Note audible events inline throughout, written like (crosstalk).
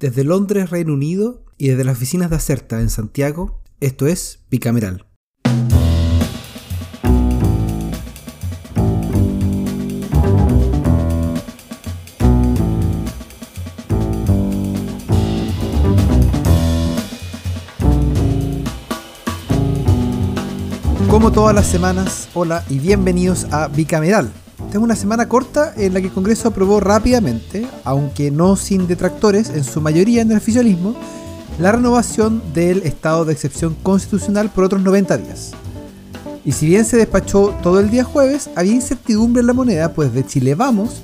Desde Londres, Reino Unido, y desde las oficinas de Acerta en Santiago, esto es Bicameral. Como todas las semanas, hola y bienvenidos a Bicameral. Tengo una semana corta en la que el Congreso aprobó rápidamente, aunque no sin detractores, en su mayoría en el oficialismo, la renovación del estado de excepción constitucional por otros 90 días. Y si bien se despachó todo el día jueves, había incertidumbre en la moneda, pues de Chile Vamos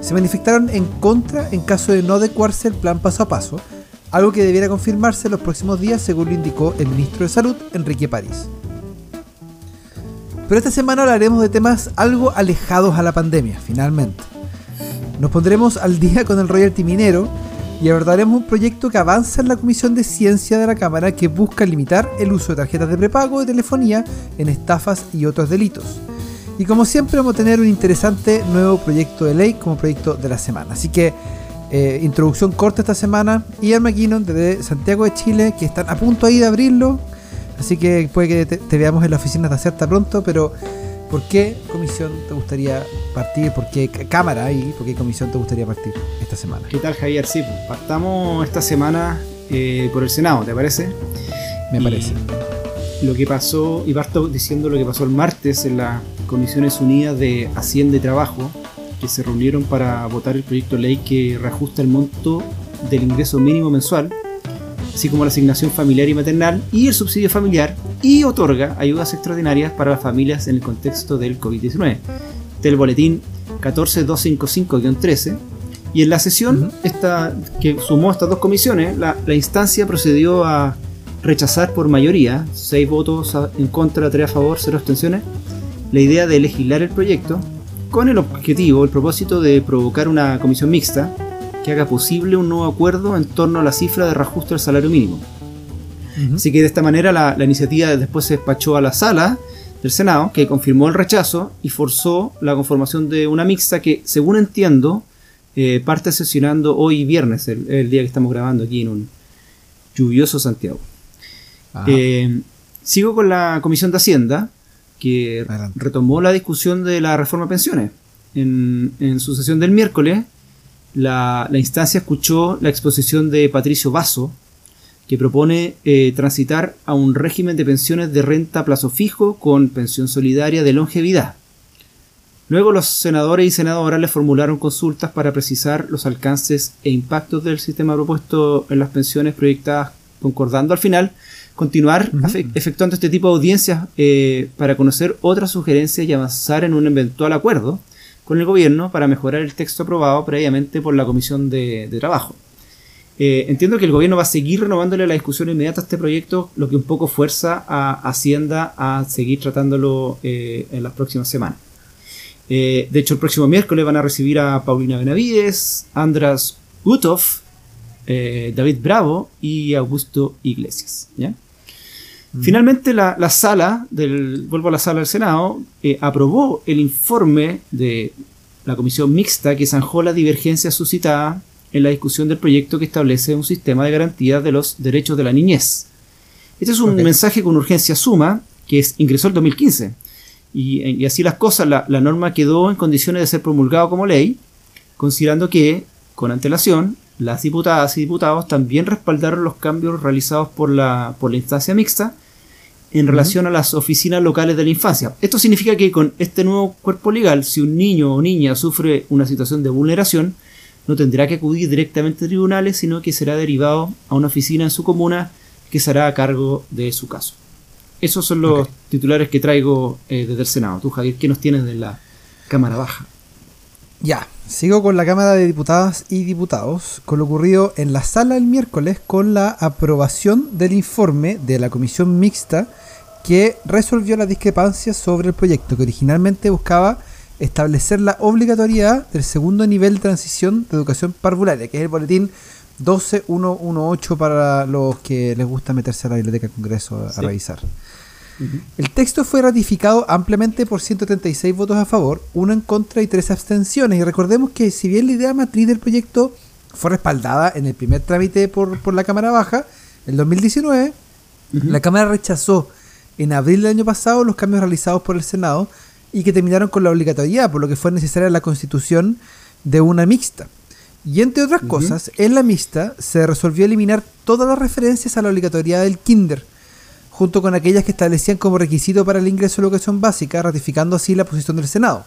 se manifestaron en contra en caso de no adecuarse el plan paso a paso, algo que debiera confirmarse los próximos días según lo indicó el ministro de Salud, Enrique París. Pero esta semana hablaremos de temas algo alejados a la pandemia, finalmente. Nos pondremos al día con el royalty minero, y abordaremos un proyecto que avanza en la Comisión de Ciencia de la Cámara que busca limitar el uso de tarjetas de prepago de telefonía en estafas y otros delitos. Y como siempre vamos a tener un interesante nuevo proyecto de ley como proyecto de la semana. Así que eh, introducción corta esta semana. Ian McKinnon desde Santiago de Chile, que están a punto ahí de abrirlo. Así que puede que te, te veamos en la oficina de Acerta pronto, pero ¿Por qué comisión te gustaría partir? ¿Por qué cámara ahí? ¿Por qué comisión te gustaría partir esta semana? ¿Qué tal Javier? Sí, pues, partamos esta semana eh, por el Senado, ¿te parece? Me parece. Lo que pasó, y parto diciendo lo que pasó el martes en las Comisiones Unidas de Hacienda y Trabajo, que se reunieron para votar el proyecto de ley que reajusta el monto del ingreso mínimo mensual así como la asignación familiar y maternal y el subsidio familiar y otorga ayudas extraordinarias para las familias en el contexto del COVID-19. Del boletín 14255-13 y en la sesión esta, que sumó estas dos comisiones, la, la, instancia procedió a rechazar por mayoría, 6 votos en contra, 3 a favor, 0 abstenciones, la idea de legislar el proyecto con el objetivo, el propósito de provocar una comisión mixta que haga posible un nuevo acuerdo en torno a la cifra de reajuste del salario mínimo. Así que de esta manera la, iniciativa después se despachó a la sala del Senado, que confirmó el rechazo y forzó la conformación de una mixta que, según entiendo, eh, parte sesionando hoy viernes, el, día que estamos grabando aquí en un lluvioso Santiago. Eh, sigo con la Comisión de Hacienda, que retomó la discusión de la reforma de pensiones. En, en su sesión del miércoles, la, instancia escuchó la exposición de Patricio Vaso, que propone eh, transitar a un régimen de pensiones de renta a plazo fijo con pensión solidaria de longevidad. Luego los senadores y senadoras le formularon consultas para precisar los alcances e impactos del sistema propuesto en las pensiones proyectadas, concordando al final continuar efectuando este tipo de audiencias eh, para conocer otras sugerencias y avanzar en un eventual acuerdo con el gobierno para mejorar el texto aprobado previamente por la Comisión de, Trabajo. Eh, entiendo que el gobierno va a seguir renovándole la discusión inmediata a este proyecto, lo que un poco fuerza a Hacienda a seguir tratándolo eh, en las próximas semanas. Eh, de hecho, el próximo miércoles van a recibir a Paulina Benavides, Andras Utov, David Bravo y Augusto Iglesias. Mm. Finalmente la, sala, del, vuelvo a la sala del Senado, eh, aprobó el informe de la comisión mixta que zanjó la divergencia suscitada en la discusión del proyecto que establece un sistema de garantía de los derechos de la niñez. Este es un mensaje con urgencia suma que es, ingresó el 2015. Y, así las cosas, la, la, norma quedó en condiciones de ser promulgado como ley, considerando que, con antelación, las diputadas y diputados también respaldaron los cambios realizados por la, por la instancia mixta en relación a las oficinas locales de la infancia. Esto significa que con este nuevo cuerpo legal, si un niño o niña sufre una situación de vulneración, no tendrá que acudir directamente a tribunales, sino que será derivado a una oficina en su comuna que será a cargo de su caso. Esos son los titulares que traigo eh, desde el Senado. Tú, Javier, ¿qué nos tienes de la Cámara Baja? Ya, sigo con la Cámara de Diputadas y Diputados, con lo ocurrido en la sala el miércoles con la aprobación del informe de la Comisión Mixta que resolvió las discrepancias sobre el proyecto que originalmente buscaba establecer la obligatoriedad del segundo nivel de transición de educación parvularia, que es el boletín 12118 para los que les gusta meterse a la Biblioteca Congreso a revisar. El texto fue ratificado ampliamente por 136 votos a favor, uno en contra y tres abstenciones. Y recordemos que si bien la idea matriz del proyecto fue respaldada en el primer trámite por, por la Cámara Baja, el 2019. La Cámara rechazó en abril del año pasado los cambios realizados por el Senado y que terminaron con la obligatoriedad, por lo que fue necesaria la constitución de una mixta. Y entre otras cosas, en la mixta se resolvió eliminar todas las referencias a la obligatoriedad del kinder, junto con aquellas que establecían como requisito para el ingreso a la educación básica, ratificando así la posición del Senado.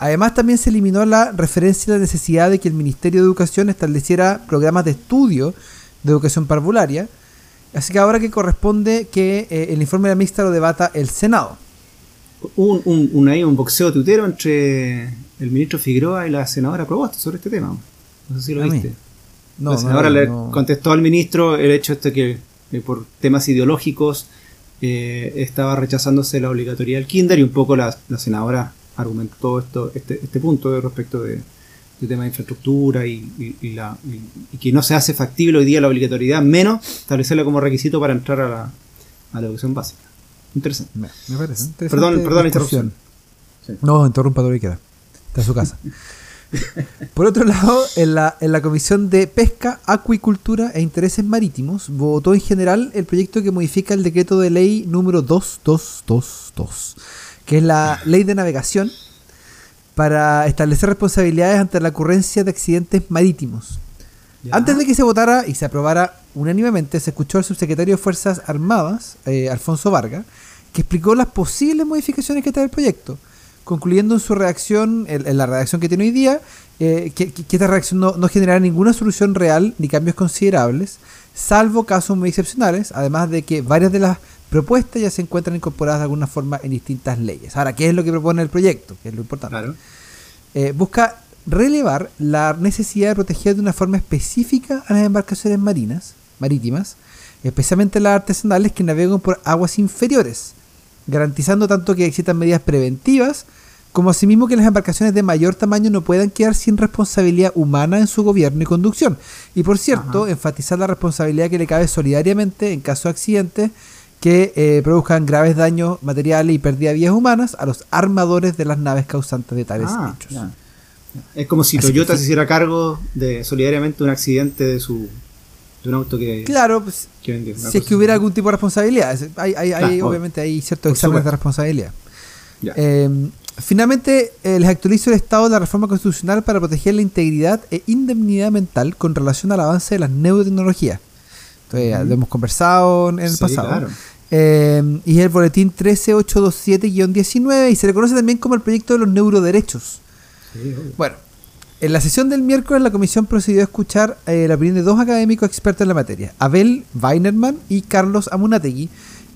Además, también se eliminó la referencia a la necesidad de que el Ministerio de Educación estableciera programas de estudio de educación parvularia, así que ahora que corresponde que eh, el informe de la mixta lo debata el Senado. Un, un, un, un boxeo tutero entre el ministro Figueroa y la senadora Proboste sobre este tema. No sé si lo viste. No, la senadora le contestó al ministro el hecho este que, por temas ideológicos eh, estaba rechazándose la obligatoriedad del kinder y un poco la, senadora argumentó esto, este, este punto respecto de, tema de infraestructura y, la, y, que no se hace factible hoy día la obligatoriedad, menos establecerla como requisito para entrar a la, a la educación básica. Interesante. Me, parece interesante. Perdón, perdón la interrupción. No, interrumpa todo lo que queda. Está en su casa. (laughs) Por otro lado, en la, en la Comisión de Pesca, Acuicultura e Intereses Marítimos votó en general el proyecto que modifica el decreto de ley número 2222, que es la ley de navegación para establecer responsabilidades ante la ocurrencia de accidentes marítimos. Antes de que se votara y se aprobara unánimemente, se escuchó al subsecretario de Fuerzas Armadas, eh, Alfonso Vargas, que explicó las posibles modificaciones que trae el proyecto concluyendo en su reacción, en, la redacción que tiene hoy día, eh, que, esta reacción no, no, generará ninguna solución real ni cambios considerables, salvo casos muy excepcionales, además de que varias de las propuestas ya se encuentran incorporadas de alguna forma en distintas leyes. Ahora, ¿qué es lo que propone el proyecto? Que es lo importante. Eh, busca relevar la necesidad de proteger de una forma específica a las embarcaciones marinas, marítimas, especialmente las artesanales que navegan por aguas inferiores, garantizando tanto que existan medidas preventivas como asimismo que las embarcaciones de mayor tamaño no puedan quedar sin responsabilidad humana en su gobierno y conducción. Y por cierto, enfatizar la responsabilidad que le cabe solidariamente en caso de accidentes que eh, produzcan graves daños materiales y pérdida de vidas humanas a los armadores de las naves causantes de tales ah, hechos. Es como si Toyota se hiciera cargo de solidariamente un accidente de su un auto que. Claro, pues, si es que hubiera algún tipo de responsabilidad. Hay, hay, obviamente hay ciertos exámenes de responsabilidad. Em, finalmente, eh, les actualizo el estado de la reforma constitucional para proteger la integridad e indemnidad mental con relación al avance de las neurotecnologías. Entonces, lo hemos conversado en el pasado. Em, y es el boletín 13827-19 y se le conoce también como el proyecto de los neuroderechos. bueno, en la sesión del miércoles, la comisión procedió a escuchar eh, la opinión de dos académicos expertos en la materia, Abel Weinerman y Carlos Amunategui,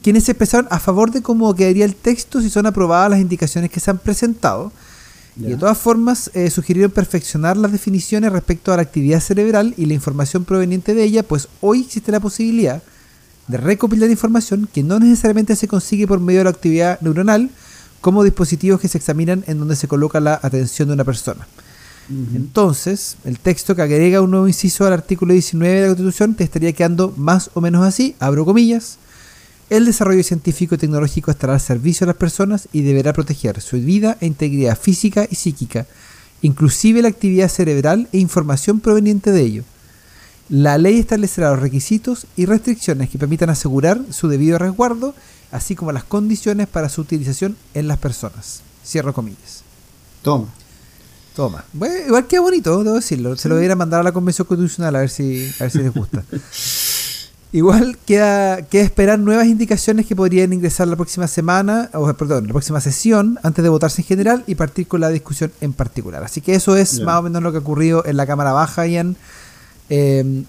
quienes se expresaron a favor de cómo quedaría el texto si son aprobadas las indicaciones que se han presentado. Y de todas formas, eh, sugirieron perfeccionar las definiciones respecto a la actividad cerebral y la información proveniente de ella, pues hoy existe la posibilidad de recopilar información que no necesariamente se consigue por medio de la actividad neuronal, como dispositivos que se examinan en donde se coloca la atención de una persona. Entonces, el texto que agrega un nuevo inciso al artículo 19 de la Constitución te estaría quedando más o menos así, abro comillas. El desarrollo científico y tecnológico estará al servicio de las personas y deberá proteger su vida e integridad física y psíquica, inclusive la actividad cerebral e información proveniente de ello. La ley establecerá los requisitos y restricciones que permitan asegurar su debido resguardo, así como las condiciones para su utilización en las personas. Cierro comillas. Toma. Toma. Bueno, igual queda bonito, debo decirlo. Se lo voy a mandar a la Convención Constitucional a ver si, a ver si les gusta. (laughs) igual queda, queda esperar nuevas indicaciones que podrían ingresar la próxima semana, o perdón, la próxima sesión, antes de votarse en general y partir con la discusión en particular. Así que eso es más o menos lo que ha ocurrido en la Cámara Baja, Ian. Eh,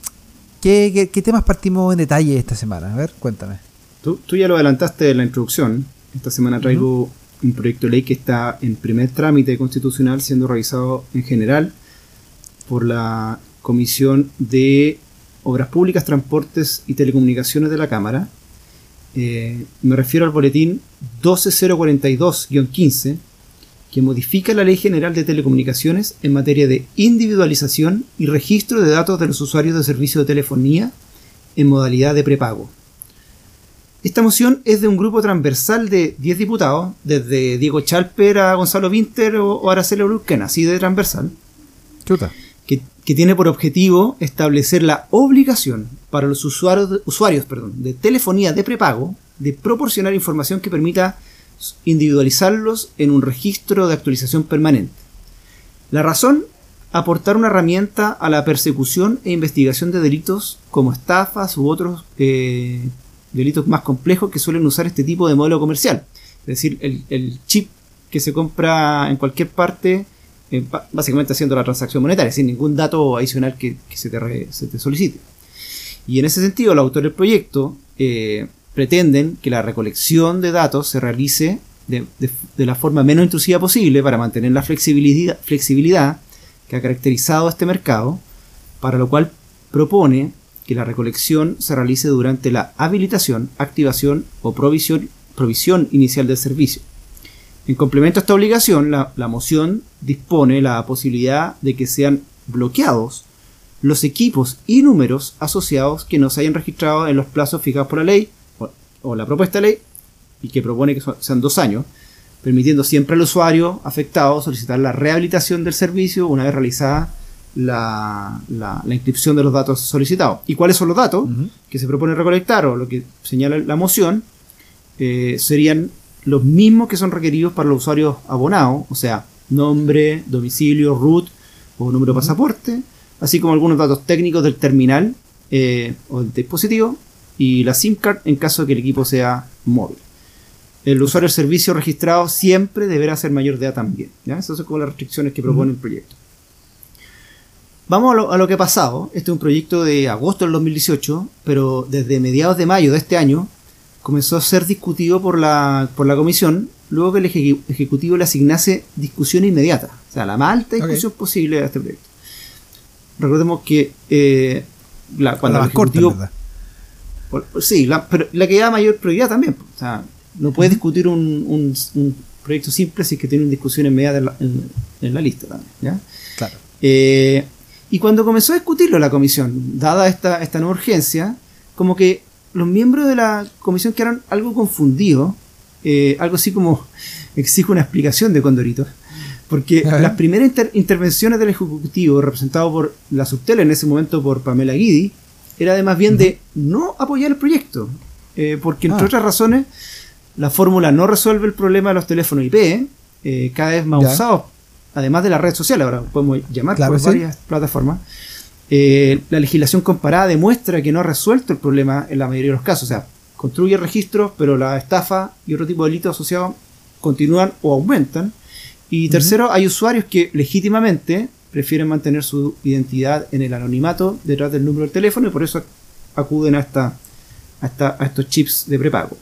¿qué, qué, temas partimos en detalle esta semana? A ver, cuéntame. Tú, tú ya lo adelantaste en la introducción. Esta semana traigo un proyecto de ley que está en primer trámite constitucional siendo revisado en general por la Comisión de Obras Públicas, Transportes y Telecomunicaciones de la Cámara. Eh, me refiero al boletín 12042-15, que modifica la Ley General de Telecomunicaciones en materia de individualización y registro de datos de los usuarios de servicio de telefonía en modalidad de prepago. Esta moción es de un grupo transversal de 10 diputados, desde Diego Chalper a Gonzalo Winter o, Araceli Araceli así de transversal. Chuta. que, tiene por objetivo establecer la obligación para los usuarios, de, usuarios perdón, de telefonía de prepago de proporcionar información que permita individualizarlos en un registro de actualización permanente. La razón, aportar una herramienta a la persecución e investigación de delitos como estafas u otros eh, delitos más complejos que suelen usar este tipo de modelo comercial. Es decir, el, chip que se compra en cualquier parte, eh, básicamente haciendo la transacción monetaria, sin ningún dato adicional que, se, te solicite. Y en ese sentido, los autores del proyecto eh, pretenden que la recolección de datos se realice de, la forma menos intrusiva posible para mantener la flexibilidad, que ha caracterizado este mercado, para lo cual propone que la recolección se realice durante la habilitación, activación o provisión, inicial del servicio. En complemento a esta obligación, la, la, moción dispone la posibilidad de que sean bloqueados los equipos y números asociados que no se hayan registrado en los plazos fijados por la ley o la propuesta de ley, y que propone que sean dos años, permitiendo siempre al usuario afectado solicitar la rehabilitación del servicio una vez realizada la, la, inscripción de los datos solicitados. ¿Y cuáles son los datos que se propone recolectar o lo que señala la moción? Eh, serían los mismos que son requeridos para los usuarios abonados, o sea, nombre, domicilio, root o número de pasaporte, así como algunos datos técnicos del terminal eh, o del dispositivo, y la SIM card en caso de que el equipo sea móvil. El usuario del servicio registrado siempre deberá ser mayor de edad también. ¿ya? Esas son como las restricciones que propone el proyecto. Vamos a lo, que ha pasado. Este es un proyecto de agosto del 2018, pero desde mediados de mayo de este año comenzó a ser discutido por la, por la comisión, luego que el Ejecutivo le asignase discusión inmediata. O sea, la más alta discusión posible de este proyecto. Recordemos que eh, la, cuando el Ejecutivo... Sí, la, pero la que da mayor prioridad también. O sea, no puedes discutir un, un, proyecto simple si es que tiene una discusión inmediata en la, en, la lista también. ¿ya? Claro. Eh, y cuando comenzó a discutirlo la comisión, dada esta, esta nueva urgencia, como que los miembros de la comisión quedaron algo confundidos, eh, algo así como (laughs) exige una explicación de Condorito, porque las primeras intervenciones del Ejecutivo, representado por la subtele en ese momento por Pamela Guidi, era además bien de no apoyar el proyecto, eh, porque entre ah. otras razones la fórmula no resuelve el problema de los teléfonos IP, eh, cada vez más usados, además de la red social, ahora podemos llamar por varias plataformas. Eh, la legislación comparada demuestra que no ha resuelto el problema en la mayoría de los casos. O sea, construye registros, pero la estafa y otro tipo de delitos asociados continúan o aumentan. Y tercero, hay usuarios que legítimamente prefieren mantener su identidad en el anonimato detrás del número del teléfono y por eso acuden a, esta, a, estos chips de prepago.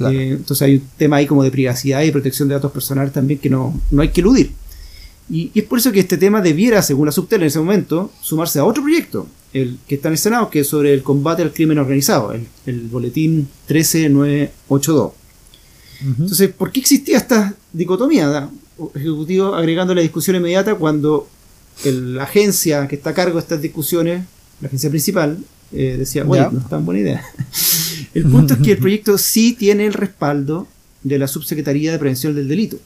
Eh, entonces hay un tema ahí como de privacidad y protección de datos personales también que no, no hay que eludir. Y, es por eso que este tema debiera, según la Subtel en ese momento, sumarse a otro proyecto, el que está en el Senado, que es sobre el combate al crimen organizado, el, el boletín 13982. Entonces, ¿por qué existía esta dicotomía? Ejecutivo agregando la discusión inmediata cuando la agencia que está a cargo de estas discusiones, la agencia principal, eh, decía, bueno, no es tan buena idea. (laughs) el punto es que el (laughs) proyecto sí tiene el respaldo de la Subsecretaría de Prevención del Delito,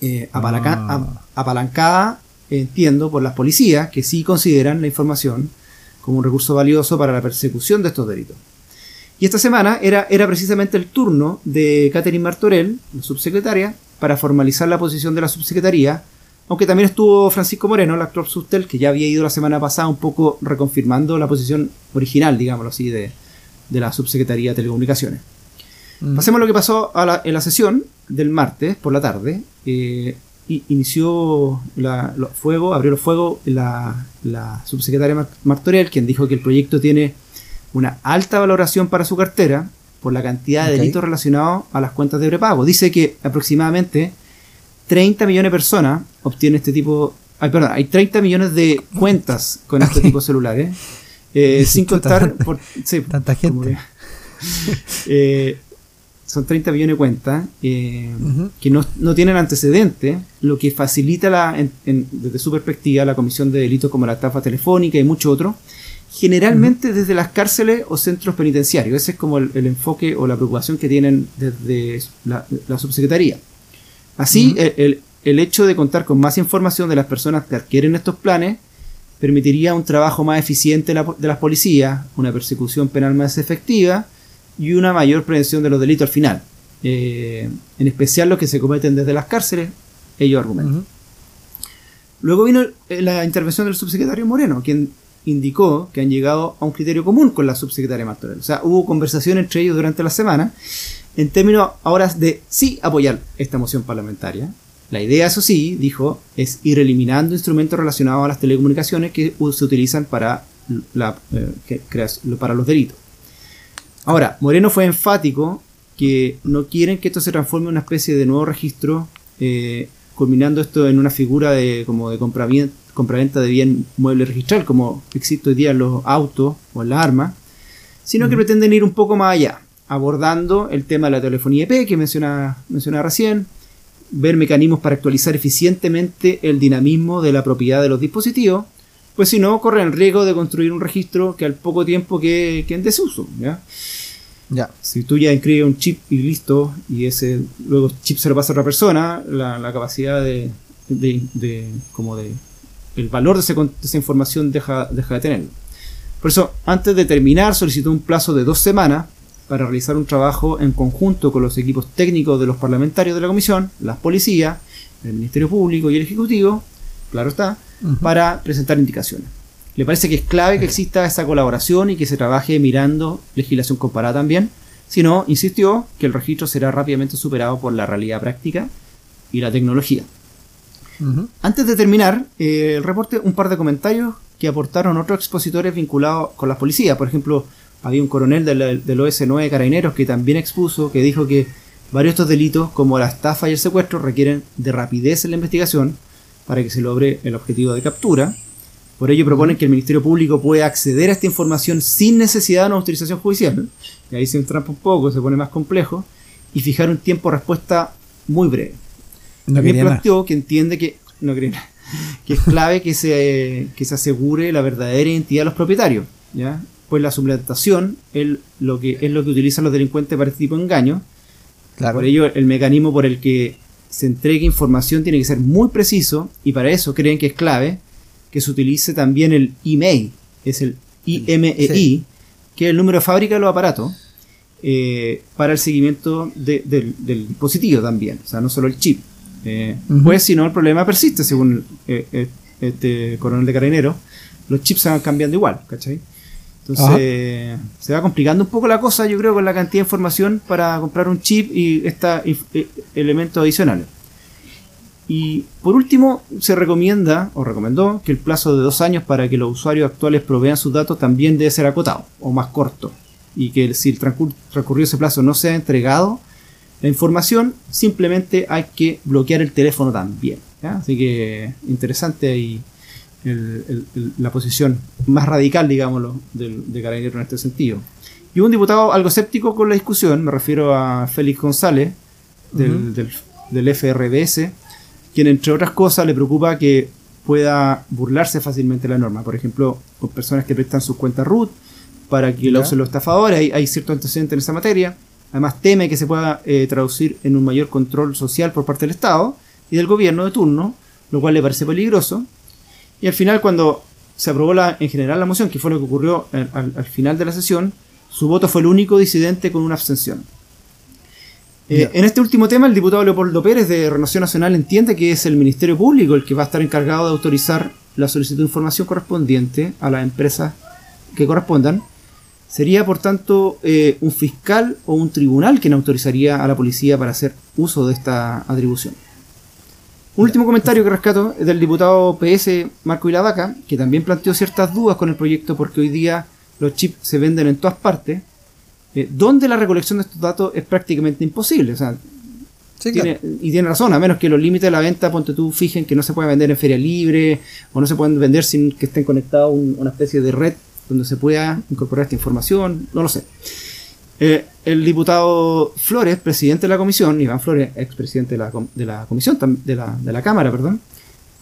eh, ah. apalancada, entiendo, por las policías, que sí consideran la información como un recurso valioso para la persecución de estos delitos. Y esta semana era, era precisamente el turno de Catherine Martorell, la subsecretaria, para formalizar la posición de la subsecretaría aunque también estuvo Francisco Moreno, el actor Sustel, que ya había ido la semana pasada un poco reconfirmando la posición original, digámoslo así, de, la Subsecretaría de Telecomunicaciones. Mm. Pasemos a lo que pasó en la sesión del martes por la tarde. Eh, inició la, fuego, abrió el fuego la, subsecretaria Martorell, quien dijo que el proyecto tiene una alta valoración para su cartera por la cantidad de delitos relacionados a las cuentas de prepago. Dice que aproximadamente 30 millones de personas obtienen este tipo. Ay, perdón, hay 30 millones de cuentas con este tipo de celulares. Eh, (laughs) sin contar. Por, tanta gente. (laughs) Eh, son 30 millones de cuentas eh, que no, tienen antecedentes, lo que facilita la, desde su perspectiva la comisión de delitos como la estafa telefónica y mucho otro, generalmente desde las cárceles o centros penitenciarios. Ese es como el, enfoque o la preocupación que tienen desde la, la subsecretaría. Así, el, hecho de contar con más información de las personas que adquieren estos planes permitiría un trabajo más eficiente de las policías, una persecución penal más efectiva y una mayor prevención de los delitos al final. Eh, en especial los que se cometen desde las cárceles, ellos argumentan. Luego vino eh, la intervención del subsecretario Moreno, quien indicó que han llegado a un criterio común con la subsecretaria Martorell. O sea, hubo conversación entre ellos durante la semana en términos ahora de sí apoyar esta moción parlamentaria. La idea, eso sí, dijo, es ir eliminando instrumentos relacionados a las telecomunicaciones que se utilizan para, la, eh, para los delitos. Ahora, Moreno fue enfático que no quieren que esto se transforme en una especie de nuevo registro, eh, culminando esto en una figura de como de compraventa de bien mueble registral, como existe hoy día en los autos o en las armas, sino que pretenden ir un poco más allá, abordando el tema de la telefonía IP que menciona, menciona recién, ver mecanismos para actualizar eficientemente el dinamismo de la propiedad de los dispositivos, pues si no, corren el riesgo de construir un registro que al poco tiempo que, que en desuso. ¿ya? Ya. Si tú ya inscribes un chip y listo, y ese luego chip se lo pasa a otra persona, la, capacidad de, de, como de el valor de, esa información deja, deja de tenerlo. Por eso, antes de terminar, solicitó un plazo de dos semanas para realizar un trabajo en conjunto con los equipos técnicos de los parlamentarios de la comisión, las policías, el Ministerio Público y el Ejecutivo, claro está, para presentar indicaciones. Le parece que es clave que exista esa colaboración y que se trabaje mirando legislación comparada también. Si no, insistió que el registro será rápidamente superado por la realidad práctica y la tecnología. Antes de terminar eh, el reporte, un par de comentarios que aportaron otros expositores vinculados con las policías. Por ejemplo, había un coronel del, del OS9 de Carabineros que también expuso, que dijo que varios de estos delitos, como la estafa y el secuestro, requieren de rapidez en la investigación para que se logre el objetivo de captura. Por ello proponen que el Ministerio Público pueda acceder a esta información sin necesidad de una autorización judicial. Y ahí se entrampa un poco, se pone más complejo. Y fijar un tiempo de respuesta muy breve. También planteó que entiende que, no (laughs) que es clave que se, que se asegure la verdadera identidad de los propietarios. ¿ya? pues la suplantación es lo que, es lo que utilizan los delincuentes para este tipo de engaño. Por ello, el mecanismo por el que se entregue información tiene que ser muy preciso y para eso creen que es clave que se utilice también el email, es el IMEI, que es el número de fábrica de los aparatos, eh, para el seguimiento del, dispositivo también, o sea, no solo el chip. Eh, pues si no, el problema persiste, según eh, este coronel de carabinero, los chips se van cambiando igual, ¿cachai? Entonces se va complicando un poco la cosa, yo creo, con la cantidad de información para comprar un chip y estos elementos adicionales. Y por último, se recomienda o recomendó que el plazo de dos años para que los usuarios actuales provean sus datos también debe ser acotado o más corto. Y que si el transcurrido ese plazo no se ha entregado la información, simplemente hay que bloquear el teléfono también. Así que interesante y la posición más radical, digámoslo, del, de Carabinero en este sentido. Y un diputado algo escéptico con la discusión, me refiero a Félix González, del, del, FRBS, quien entre otras cosas le preocupa que pueda burlarse fácilmente la norma. Por ejemplo, con personas que prestan sus cuentas root para que la usen los estafadores, hay, hay cierto antecedente en esa materia. Además teme que se pueda eh, traducir en un mayor control social por parte del Estado y del gobierno de turno, lo cual le parece peligroso y al final, cuando se aprobó la, en general la moción, que fue lo que ocurrió al, final de la sesión, su voto fue el único disidente con una abstención. Eh, en este último tema, el diputado Leopoldo Pérez de Renovación Nacional entiende que es el Ministerio Público el que va a estar encargado de autorizar la solicitud de información correspondiente a las empresas que correspondan. Sería, por tanto, eh, un fiscal o un tribunal quien autorizaría a la policía para hacer uso de esta atribución. Un último comentario que rescato es del diputado PS Marco Ilavaca, que también planteó ciertas dudas con el proyecto porque hoy día los chips se venden en todas partes, eh, donde la recolección de estos datos es prácticamente imposible. O sea, Y tiene razón, a menos que los límites de la venta, ponte tú, fijen que no se puede vender en feria libre o no se pueden vender sin que estén conectados a una especie de red donde se pueda incorporar esta información, no lo sé. Eh, el diputado Flores, presidente de la comisión, Iván Flores, expresidente de la, de la comisión, de la, de la Cámara, perdón,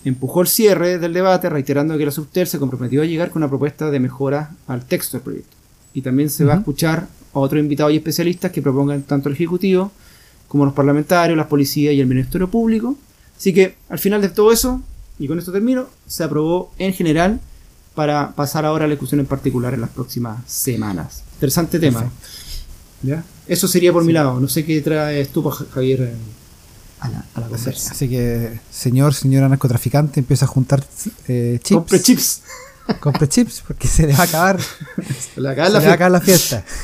empujó el cierre del debate reiterando que la Subter se comprometió a llegar con una propuesta de mejora al texto del proyecto. Y también se va a escuchar a otros invitados y especialistas que propongan tanto el Ejecutivo como los parlamentarios, las policías y el Ministerio Público. Así que al final de todo eso, y con esto termino, se aprobó en general para pasar ahora a la discusión en particular en las próximas semanas. Interesante tema. ¿Ya? Eso sería por mi lado. No sé qué traes tú, Javier, a la, a la conversa. Así que, señor, señora narcotraficante, empieza a juntar eh, chips. Compre chips. (laughs) Compre chips porque se le va a acabar, (laughs) Se le acaba se la le va a acabar la fiesta. (laughs)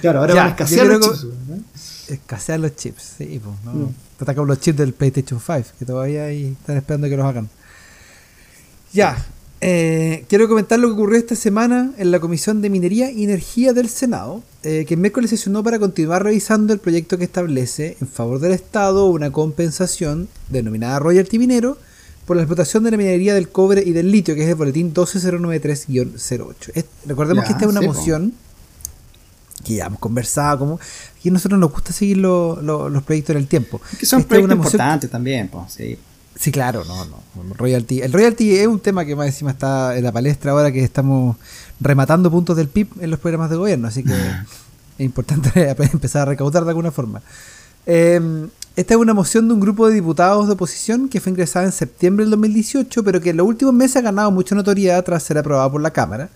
Claro, ahora Ya, van a escasear los chips. ¿no? Escasean los chips, sí, pues, ¿no? Mm. Te atacan los chips del PlayStation 5, que todavía ahí están esperando que los hagan. Ya, eh, quiero comentar lo que ocurrió esta semana en la Comisión de Minería y Energía del Senado, eh, que el miércoles sesionó para continuar revisando el proyecto que establece en favor del Estado una compensación denominada royalty minero por la explotación de la minería del cobre y del litio, que es el boletín 12093-08. Es- Recordemos Ya, que esta es una sí, po. moción que ya hemos conversado, como aquí a nosotros nos gusta seguir lo- lo- los proyectos en el tiempo. Que son Esta proyectos importantes también, pues, sí. Sí, claro, no, no. Royalty. El royalty es un tema que más encima está en la palestra ahora que estamos rematando puntos del PIB en los programas de gobierno, así que (laughs) es importante (laughs) empezar a recaudar de alguna forma. Eh, esta es una moción de un grupo de diputados de oposición que fue ingresada en septiembre del 2018, pero que en los últimos meses ha ganado mucha notoriedad tras ser aprobada por la Cámara.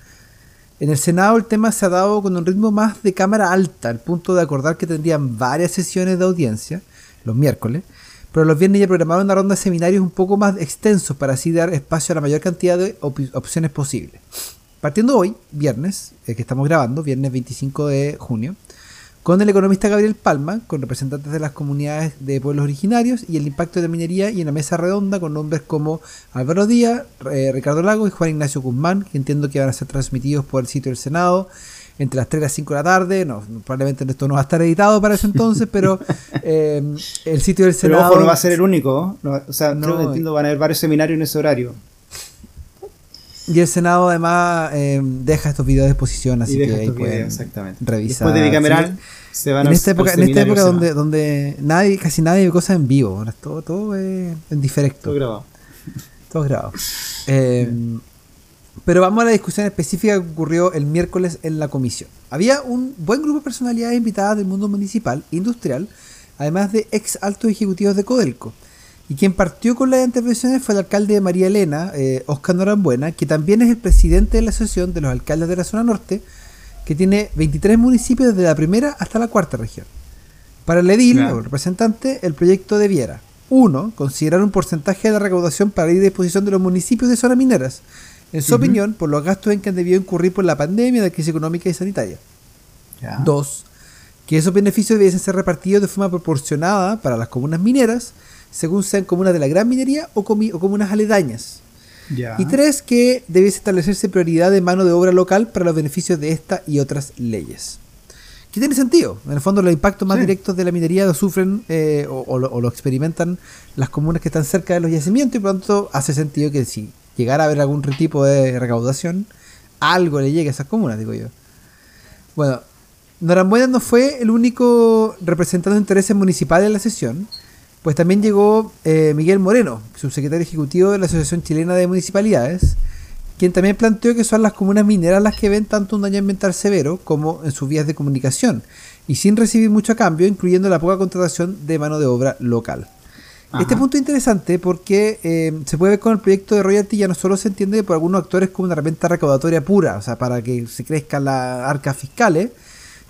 En el Senado el tema se ha dado con un ritmo más de cámara alta, al punto de acordar que tendrían varias sesiones de audiencia los miércoles, pero los viernes ya programaron una ronda de seminarios un poco más extensos para así dar espacio a la mayor cantidad de op- opciones posibles. Partiendo hoy, viernes, eh, que estamos grabando, viernes 25 de junio, con el economista Gabriel Palma, con representantes de las comunidades de pueblos originarios y el impacto de la minería y una mesa redonda con nombres como Álvaro Díaz, eh, Ricardo Lago y Juan Ignacio Guzmán, que entiendo que van a ser transmitidos por el sitio del Senado entre las 3 y las 5 de la tarde. No, probablemente esto no va a estar editado para ese entonces, pero (laughs) eh, el sitio del Pero Senado... ojo, no va a ser el único. no, o sea, No, creo que entiendo van a haber varios seminarios en ese horario. Y el Senado además eh, deja estos videos de exposición, así y que ahí pueden exactamente. revisar. Después de bicameral, Sí, se van en a esta época, en esta época donde, donde nadie, casi nadie ve cosas en vivo, todo, todo es en directo, Todo grabado. todo grabado. Eh, pero vamos a la discusión específica que ocurrió el miércoles en la comisión. Había un buen grupo de personalidades invitadas del mundo municipal, industrial, además de ex altos ejecutivos de Codelco. Y quien partió con las intervenciones fue el alcalde de María Elena, eh, Oscar Norambuena, que también es el presidente de la Asociación de los Alcaldes de la Zona Norte, que tiene 23 municipios desde la primera hasta la cuarta región. Para el edil, Claro. o el representante, el proyecto debiera 1. Considerar un porcentaje de la recaudación para ir a disposición de los municipios de zonas mineras, en su opinión, por los gastos en que han debido incurrir por la pandemia, la crisis económica y sanitaria. 2. Que esos beneficios debiesen ser repartidos de forma proporcionada para las comunas mineras, según sean comunas de la gran minería o, comunas aledañas. Y tres, que debiese establecerse prioridad de mano de obra local para los beneficios de esta y otras leyes. Que tiene sentido. En el fondo, los impactos más Sí. directos de la minería lo sufren eh, o, o lo, o lo experimentan las comunas que están cerca de los yacimientos y por lo tanto hace sentido que si llegara a haber algún tipo de recaudación, algo le llegue a esas comunas, digo yo. Bueno, Norambuena no fue el único representante de intereses municipales en la sesión, pues también llegó eh, Miguel Moreno, subsecretario ejecutivo de la Asociación Chilena de Municipalidades, quien también planteó que son las comunas mineras las que ven tanto un daño ambiental severo como en sus vías de comunicación, y sin recibir mucho a cambio, incluyendo la poca contratación de mano de obra local. Este punto es interesante porque eh, se puede ver con el proyecto de royalty ya no solo se entiende por algunos actores como una herramienta recaudatoria pura, o sea, para que se crezcan las arcas fiscales,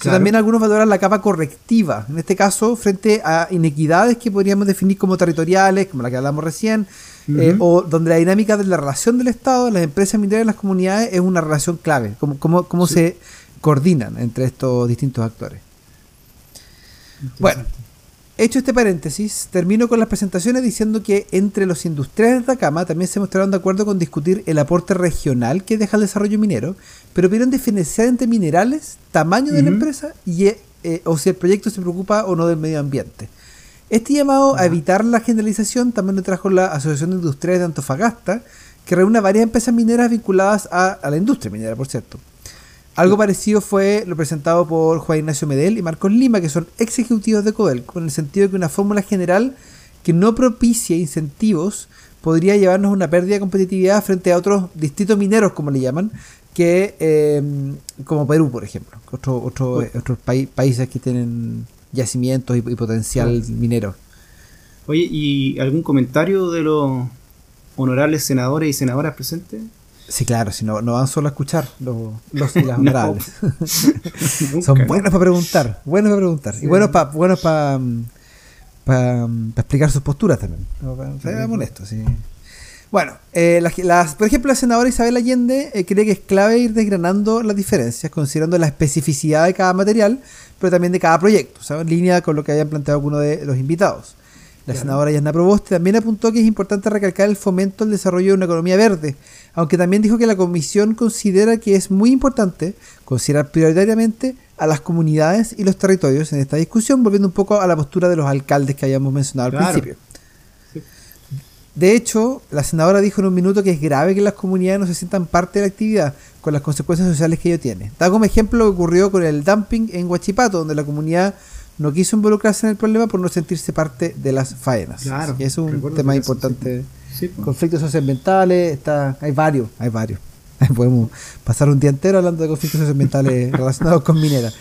sino también algunos valoran la capa correctiva, en este caso frente a inequidades que podríamos definir como territoriales, como la que hablamos recién, eh, o donde la dinámica de la relación del Estado, las empresas mineras y las comunidades es una relación clave, cómo, cómo, cómo Sí. se coordinan entre estos distintos actores. Bueno, hecho este paréntesis, termino con las presentaciones diciendo que entre los industriales de Atacama también se mostraron de acuerdo con discutir el aporte regional que deja el desarrollo minero, pero pidieron diferenciar entre minerales, tamaño de la empresa y eh, eh, o si el proyecto se preocupa o no del medio ambiente. Este llamado a evitar la generalización también lo trajo la Asociación de Industriales de Antofagasta, que reúne a varias empresas mineras vinculadas a, a la industria minera, por cierto. Algo parecido fue lo presentado por Juan Ignacio Medel y Marcos Lima, que son ex ejecutivos de Codelco, en el sentido de que una fórmula general que no propicie incentivos podría llevarnos a una pérdida de competitividad frente a otros distritos mineros, como le llaman, que eh, como Perú, por ejemplo, otro, otro- Uy. otros pai- países que tienen yacimientos y, y potencial minero. Oye, ¿y algún comentario de los honorables senadores y senadoras presentes? Sí, claro, si no, no van solo a escuchar los, los y las (laughs) honorables. (laughs) Son buenos para preguntar, buenos para preguntar. Y buenos para buenos para para explicar sus posturas también. Para, molesto, sí. Bueno, eh, las, por ejemplo, la senadora Isabel Allende eh, cree que es clave ir desgranando las diferencias, considerando la especificidad de cada material, pero también de cada proyecto, en línea con lo que habían planteado algunos de los invitados. La senadora Yasna Proboste también apuntó que es importante recalcar el fomento al desarrollo de una economía verde, aunque también dijo que la comisión considera que es muy importante considerar prioritariamente a las comunidades y los territorios en esta discusión, volviendo un poco a la postura de los alcaldes que habíamos mencionado al principio. De hecho, la senadora dijo en un minuto que es grave que las comunidades no se sientan parte de la actividad, con las consecuencias sociales que ello tiene. Da como ejemplo lo que ocurrió con el dumping en Huachipato, donde la comunidad no quiso involucrarse en el problema por no sentirse parte de las faenas. Claro, es un tema importante. conflictos socioambientales, está, hay varios, hay varios. (laughs) Podemos pasar un día entero hablando de conflictos socioambientales (laughs) relacionados con mineras.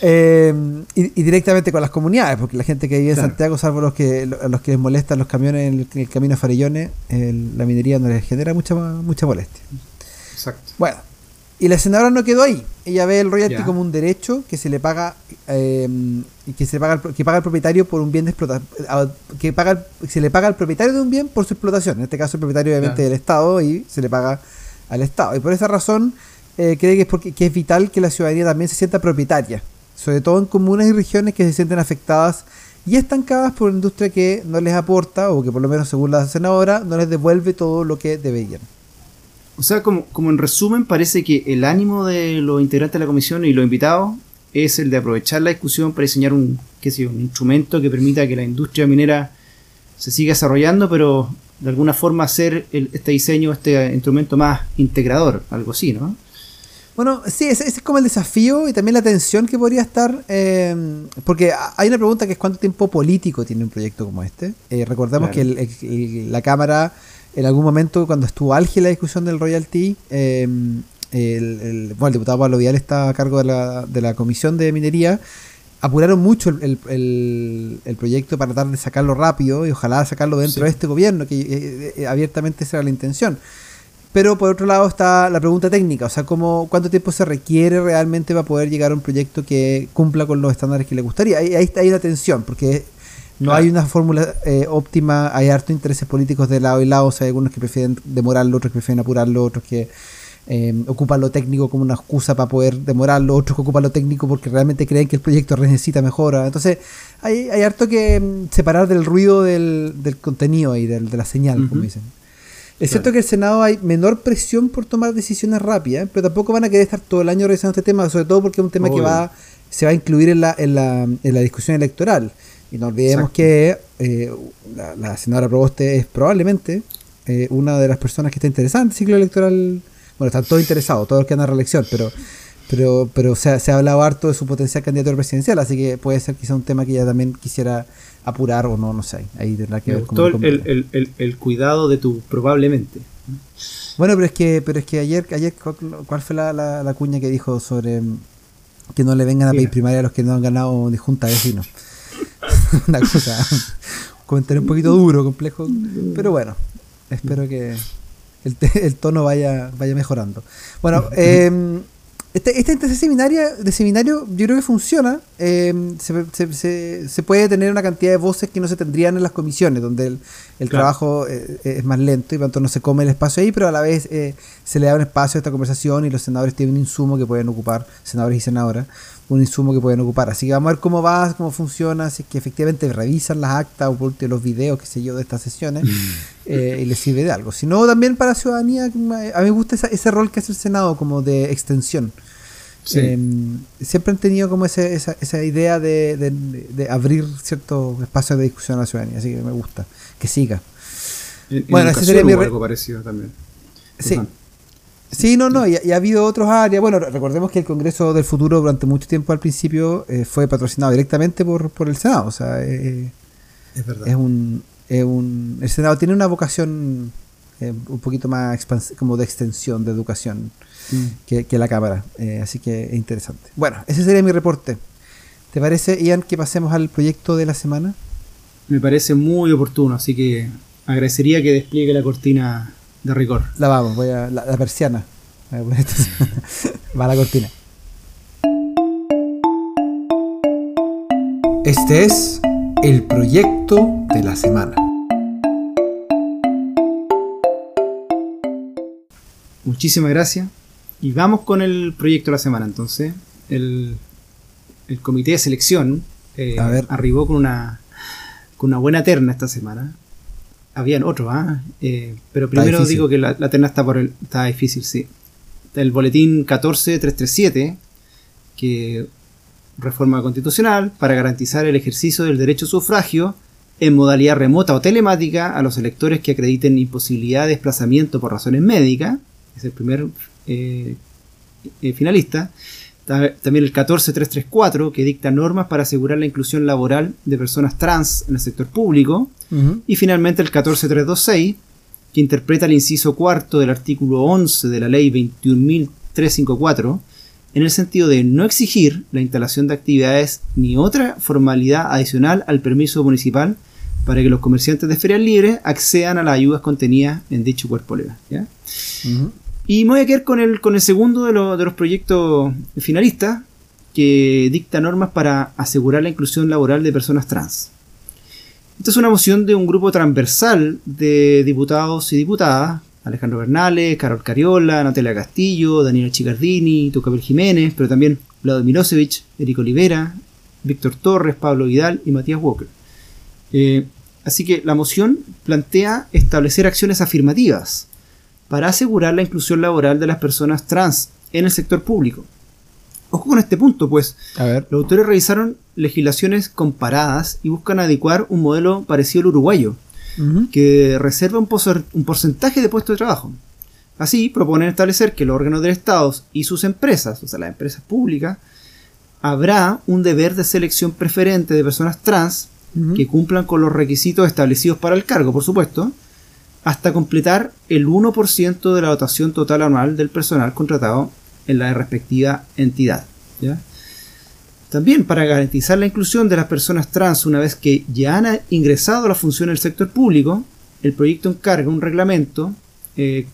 Eh, y, directamente con las comunidades, porque la gente que vive en Santiago, salvo los que los que les molestan los camiones en el, camino a Farellones, la minería no les genera mucha mucha molestia. Exacto. Bueno, y la senadora no quedó ahí. Ella ve el royalty como un derecho que se le paga eh, que se paga que paga el propietario por un bien de explotación que paga se le paga al propietario de un bien por su explotación. En este caso el propietario obviamente del Estado y se le paga al Estado. Y por esa razón eh, cree que es porque que es vital que la ciudadanía también se sienta propietaria, sobre todo en comunas y regiones que se sienten afectadas y estancadas por una industria que no les aporta o que por lo menos según la senadora no les devuelve todo lo que deberían. O sea, como, como en resumen, parece que el ánimo de los integrantes de la comisión y los invitados es el de aprovechar la discusión para diseñar un, qué sé un instrumento que permita que la industria minera se siga desarrollando, pero de alguna forma hacer este diseño, este instrumento más integrador, algo así, ¿no? Bueno, sí, ese, es como el desafío y también la tensión que podría estar, eh, porque hay una pregunta que es cuánto tiempo político tiene un proyecto como este. Eh, recordemos que la Cámara en algún momento cuando estuvo álgida la discusión del royalty, em, el, bueno, el diputado Pablo está a cargo de la, de la comisión de minería, apuraron mucho el, el, proyecto para tratar de sacarlo rápido y ojalá sacarlo dentro de este gobierno, que eh, eh, abiertamente esa era la intención. Pero por otro lado está la pregunta técnica, o sea, cómo, cuánto tiempo se requiere realmente para poder llegar a un proyecto que cumpla con los estándares que le gustaría. Ahí, ahí, hay una tensión, porque no hay una fórmula eh, óptima, hay harto intereses políticos de lado y lado, o sea, hay algunos que prefieren demorarlo, otros que prefieren apurarlo, otros que eh, ocupan lo técnico como una excusa para poder demorarlo, otros que ocupan lo técnico porque realmente creen que el proyecto necesita mejora. Entonces, hay, hay harto que mm, separar del ruido del, del contenido y del, de la señal, como dicen. Es cierto que el Senado hay menor presión por tomar decisiones rápidas, pero tampoco van a querer estar todo el año revisando este tema, sobre todo porque es un tema que va se va a incluir en la, en la, en la discusión electoral. Y no olvidemos que eh, la, senadora Proboste es probablemente eh, una de las personas que está interesada en el ciclo electoral. Bueno, están todos interesados, todos los que andan a reelección, pero pero pero se ha, se ha hablado harto de su potencial candidato presidencial, así que puede ser quizá un tema que ella también quisiera apurar o no, no sé. Ahí tendrá que ver cómo el, el, el, el, cuidado de tu probablemente. Bueno, pero es que pero es que ayer, ayer ¿cuál fue la, la, cuña que dijo sobre que no le vengan a pedir primaria a los que no han ganado de junta de vecinos? (laughs) una cosa, un comentario un poquito duro, complejo, pero bueno, espero que el, el tono vaya, vaya mejorando. Bueno, (laughs) eh, este, esta este seminario, de seminario yo creo que funciona. Eh, se, se, puede tener una cantidad de voces que no se tendrían en las comisiones, donde el, el trabajo eh, es más lento y tanto no se come el espacio ahí, pero a la vez eh, se le da un espacio a esta conversación y los senadores tienen un insumo que pueden ocupar, senadores y senadoras, un insumo que pueden ocupar. Así que vamos a ver cómo va, cómo funciona, si es que efectivamente revisan las actas o los videos, qué sé yo, de estas sesiones mm. y les sirve de algo. Si no, también para la ciudadanía, a mí me gusta ese rol que hace el Senado como de extensión. Em, siempre han tenido como esa, esa idea de, abrir cierto espacio de discusión a la ciudadanía, así que me gusta, que siga. bueno, ese sería mi... algo parecido también. Sí. Sí, no, no, y, ha habido otros áreas. Bueno, recordemos que el Congreso del Futuro durante mucho tiempo al principio eh, fue patrocinado directamente por, por el Senado. O sea, eh, es verdad. Es un, es un, el Senado tiene una vocación eh, un poquito más como de extensión de educación que, la cámara. Eh, así que es interesante. Bueno, ese sería mi reporte. ¿Te parece, Ian, que pasemos al proyecto de la semana? Me parece muy oportuno, así que agradecería que despliegue la cortina de rigor. La vamos, voy a. La, la persiana. Voy a poner. (laughs) Va la cortina. Este es el proyecto de la semana. Muchísimas gracias. Y vamos con el proyecto de la semana. Entonces, el, el comité de selección eh, A ver. arribó con una, con una buena terna esta semana. Habían otros, ¿ah? Eh, pero primero digo que la, la terna está por el, está difícil, sí. El boletín 14337, que reforma constitucional para garantizar el ejercicio del derecho a sufragio en modalidad remota o telemática a los electores que acrediten imposibilidad de desplazamiento por razones médicas. Es el primer eh, eh, finalista. Ta- También el 14334, que dicta normas para asegurar la inclusión laboral de personas trans en el sector público. Y finalmente el 14326, que interpreta el inciso cuarto del artículo 11 de la ley 21.354, en el sentido de no exigir la instalación de actividades ni otra formalidad adicional al permiso municipal para que los comerciantes de ferias libres accedan a las ayudas contenidas en dicho cuerpo legal. Y me voy a quedar con el, con el segundo de, lo- de los proyectos finalistas, que dicta normas para asegurar la inclusión laboral de personas trans. Esta es una moción de un grupo transversal de diputados y diputadas, Alejandro Bernales, Carol Cariola, Natalia Castillo, Daniela Chicardini, Tucapel Jiménez, pero también Vlado Milosevic, Eric Olivera, Víctor Torres, Pablo Vidal y Matías Walker. Eh, así que la moción plantea establecer acciones afirmativas para asegurar la inclusión laboral de las personas trans en el sector público. Ojo con este punto, pues A ver. los autores revisaron legislaciones comparadas y buscan adecuar un modelo parecido al uruguayo, que reserva un, porcentaje de puestos de trabajo. Así, proponen establecer que los órganos del Estado y sus empresas, o sea, las empresas públicas, habrá un deber de selección preferente de personas trans que cumplan con los requisitos establecidos para el cargo, por supuesto, hasta completar el 1% de la dotación total anual del personal contratado en la respectiva entidad. ¿ya? También para garantizar la inclusión de las personas trans una vez que ya han ingresado a la función del sector público, el proyecto encarga un reglamento eh,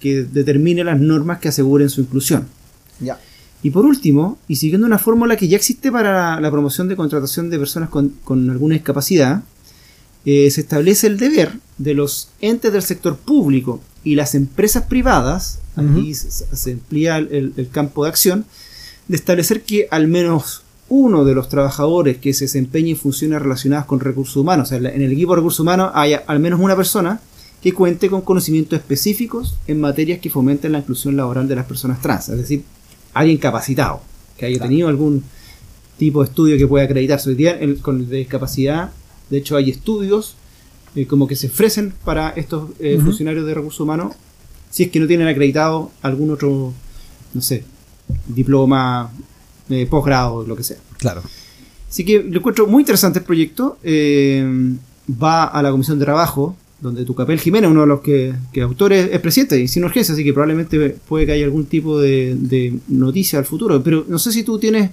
que determine las normas que aseguren su inclusión. Ya. Y por último, y siguiendo una fórmula que ya existe para la promoción de contratación de personas con, con alguna discapacidad, eh, se establece el deber de los entes del sector público y las empresas privadas, aquí Ujú. se, se amplía el, campo de acción, de establecer que al menos uno de los trabajadores que se desempeñe en funciones relacionadas con recursos humanos, o sea, en el equipo de recursos humanos haya al menos una persona que cuente con conocimientos específicos en materias que fomenten la inclusión laboral de las personas trans, es decir, alguien capacitado, que haya Claro. tenido algún tipo de estudio que pueda acreditarse. Hoy día el- con el de discapacidad, de hecho hay estudios eh, como que se ofrecen para estos eh, funcionarios de recursos humanos si es que no tienen acreditado algún otro, no sé, diploma, eh, posgrado, lo que sea. Claro. Así que lo encuentro muy interesante el proyecto. eh, va a la Comisión de Trabajo, donde Tucapel Jiménez, uno de los que, que autores, es presidente y sin urgencia, así que probablemente puede que haya algún tipo de, de noticia al futuro. Pero no sé si tú tienes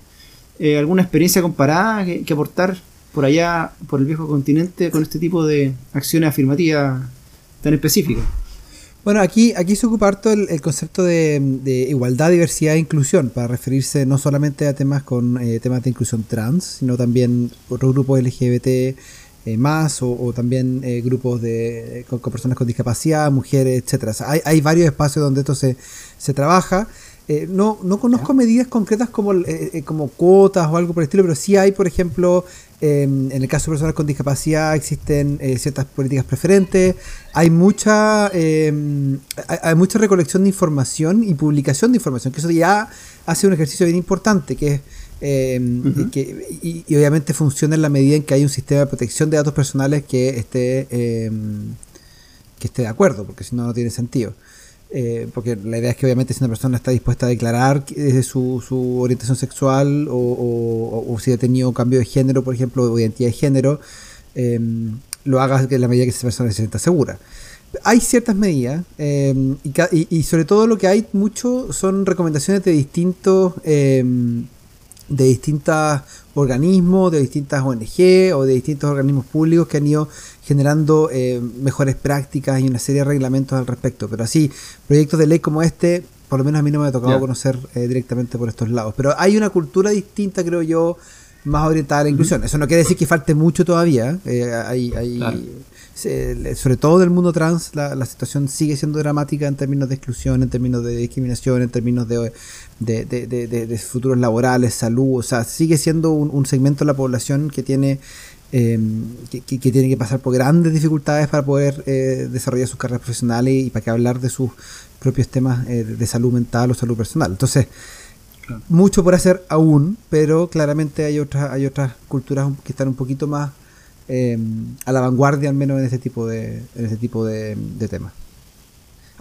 eh, alguna experiencia comparada que, que aportar por allá, por el viejo continente, con este tipo de acciones afirmativas tan específicas. Bueno, aquí, aquí se ocupa harto el, concepto de, igualdad, diversidad e inclusión, para referirse no solamente a temas con eh, temas de inclusión trans, sino también otros grupos LGBT eh, más, o, o también eh, grupos de con, personas con discapacidad, mujeres, sea, hay, hay varios espacios donde esto se, se trabaja. Eh, no, no conozco medidas concretas como, eh, eh, como cuotas o algo por el estilo, pero sí hay, por ejemplo, eh, en el caso de personas con discapacidad existen eh, ciertas políticas preferentes, hay mucha, eh, hay, hay mucha recolección de información y publicación de información, que eso ya hace un ejercicio bien importante, que es eh, Ujú. que, y, y obviamente funciona en la medida en que hay un sistema de protección de datos personales que esté, que esté de acuerdo, porque si no, no tiene sentido. Eh, porque la idea es que obviamente si una persona está dispuesta a declarar desde su, su orientación sexual o, si ha tenido cambio de género, por ejemplo, o identidad de género, eh, lo haga en la medida que esa persona se sienta segura. Hay ciertas medidas eh, y, y- sobre todo lo que hay mucho son recomendaciones de distintos eh, de distintos organismos, de distintas ONG o de distintos organismos públicos que han ido generando eh, mejores prácticas y una serie de reglamentos al respecto. Pero así, proyectos de ley como este, por lo menos a mí no me ha tocado conocer eh, directamente por estos lados. Pero hay una cultura distinta, creo yo, más orientada a la inclusión. Eso no quiere decir que falte mucho todavía. eh, hay, hay- Claro. sobre todo en el mundo trans, la, la situación sigue siendo dramática en términos de exclusión, en términos de discriminación, en términos de, de, de- de- de- de futuros laborales, salud. O sea, sigue siendo un, un segmento de la población que tiene eh, que, que- que tiene que pasar por grandes dificultades para poder eh, desarrollar sus carreras profesionales y para que hablar de sus propios temas eh, de salud mental o salud personal. Entonces, Claro. mucho por hacer aún, pero claramente hay otras, hay otras culturas que están un poquito más eh, a la vanguardia, al menos en este tipo de, en este tipo de, de temas.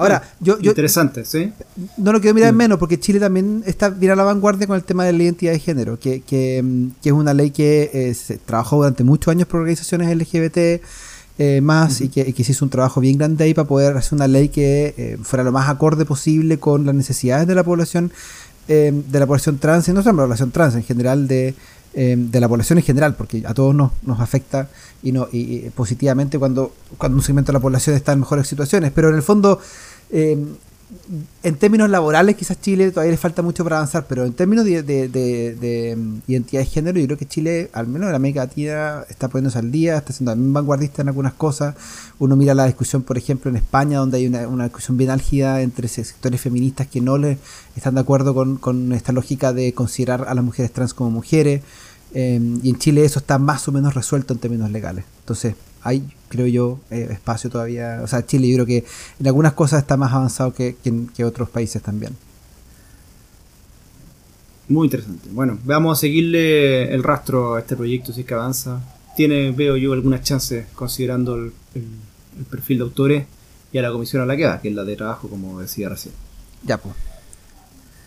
Ahora, yo, yo Interesante, ¿sí? no lo quiero mirar en Mm. menos, porque Chile también está bien a la vanguardia con el tema de la identidad de género, que, que, mm, que es una ley que eh, se trabajó durante muchos años por organizaciones LGBT eh, más y, que, y que se hizo un trabajo bien grande ahí para poder hacer una ley que eh, fuera lo más acorde posible con las necesidades de la población eh, de la población trans y no solo la población trans en general de, de la población en general porque a todos nos, nos afecta y no y, positivamente cuando cuando un segmento de la población está en mejores situaciones pero en el fondo eh, en términos laborales quizás Chile todavía le falta mucho para avanzar, pero en términos de, de- de- de, identidad de género yo creo que Chile, al menos en América Latina, está poniéndose al día, está siendo también vanguardista en algunas cosas. Uno mira la discusión, por ejemplo, en España, donde hay una, una discusión bien álgida entre se- sectores feministas que no le están de acuerdo con, con esta lógica de considerar a las mujeres trans como mujeres. Eh, y en Chile eso está más o menos resuelto en términos legales. Entonces, hay, creo yo, eh, espacio todavía. O sea, Chile yo creo que en algunas cosas está más avanzado que, que otros países también. Muy interesante. Bueno, vamos a seguirle el rastro a este proyecto si es que avanza. Tiene, veo yo, algunas chances considerando el, el- el perfil de autores y a la comisión a la que va, que es la de trabajo, como decía recién. Ya, pues.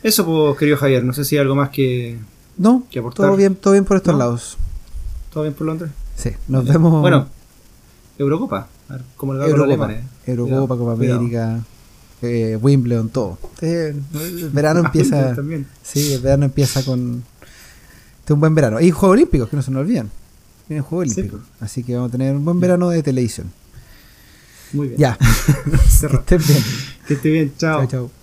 Eso, pues, querido Javier, no sé si hay algo más que... No, todo bien, todo bien por estos ¿No? lados. ¿Todo bien por Londres? Sí, nos vemos. Bueno, Eurocopa. A ver cómo le con los Eurocopa, alemanes. Eurocopa, Copa. América, eh, Wimbledon, todo. Eh, el (laughs) verano empieza. También. Sí, el verano empieza con. Este es un buen verano. Y Juegos Olímpicos, que no se nos olviden. Vienen Juegos Sí, Olímpicos. Así que vamos a tener un buen verano de televisión. Muy bien. Ya, (laughs) que estén bien. Que esté bien. Chao. Chao, chao.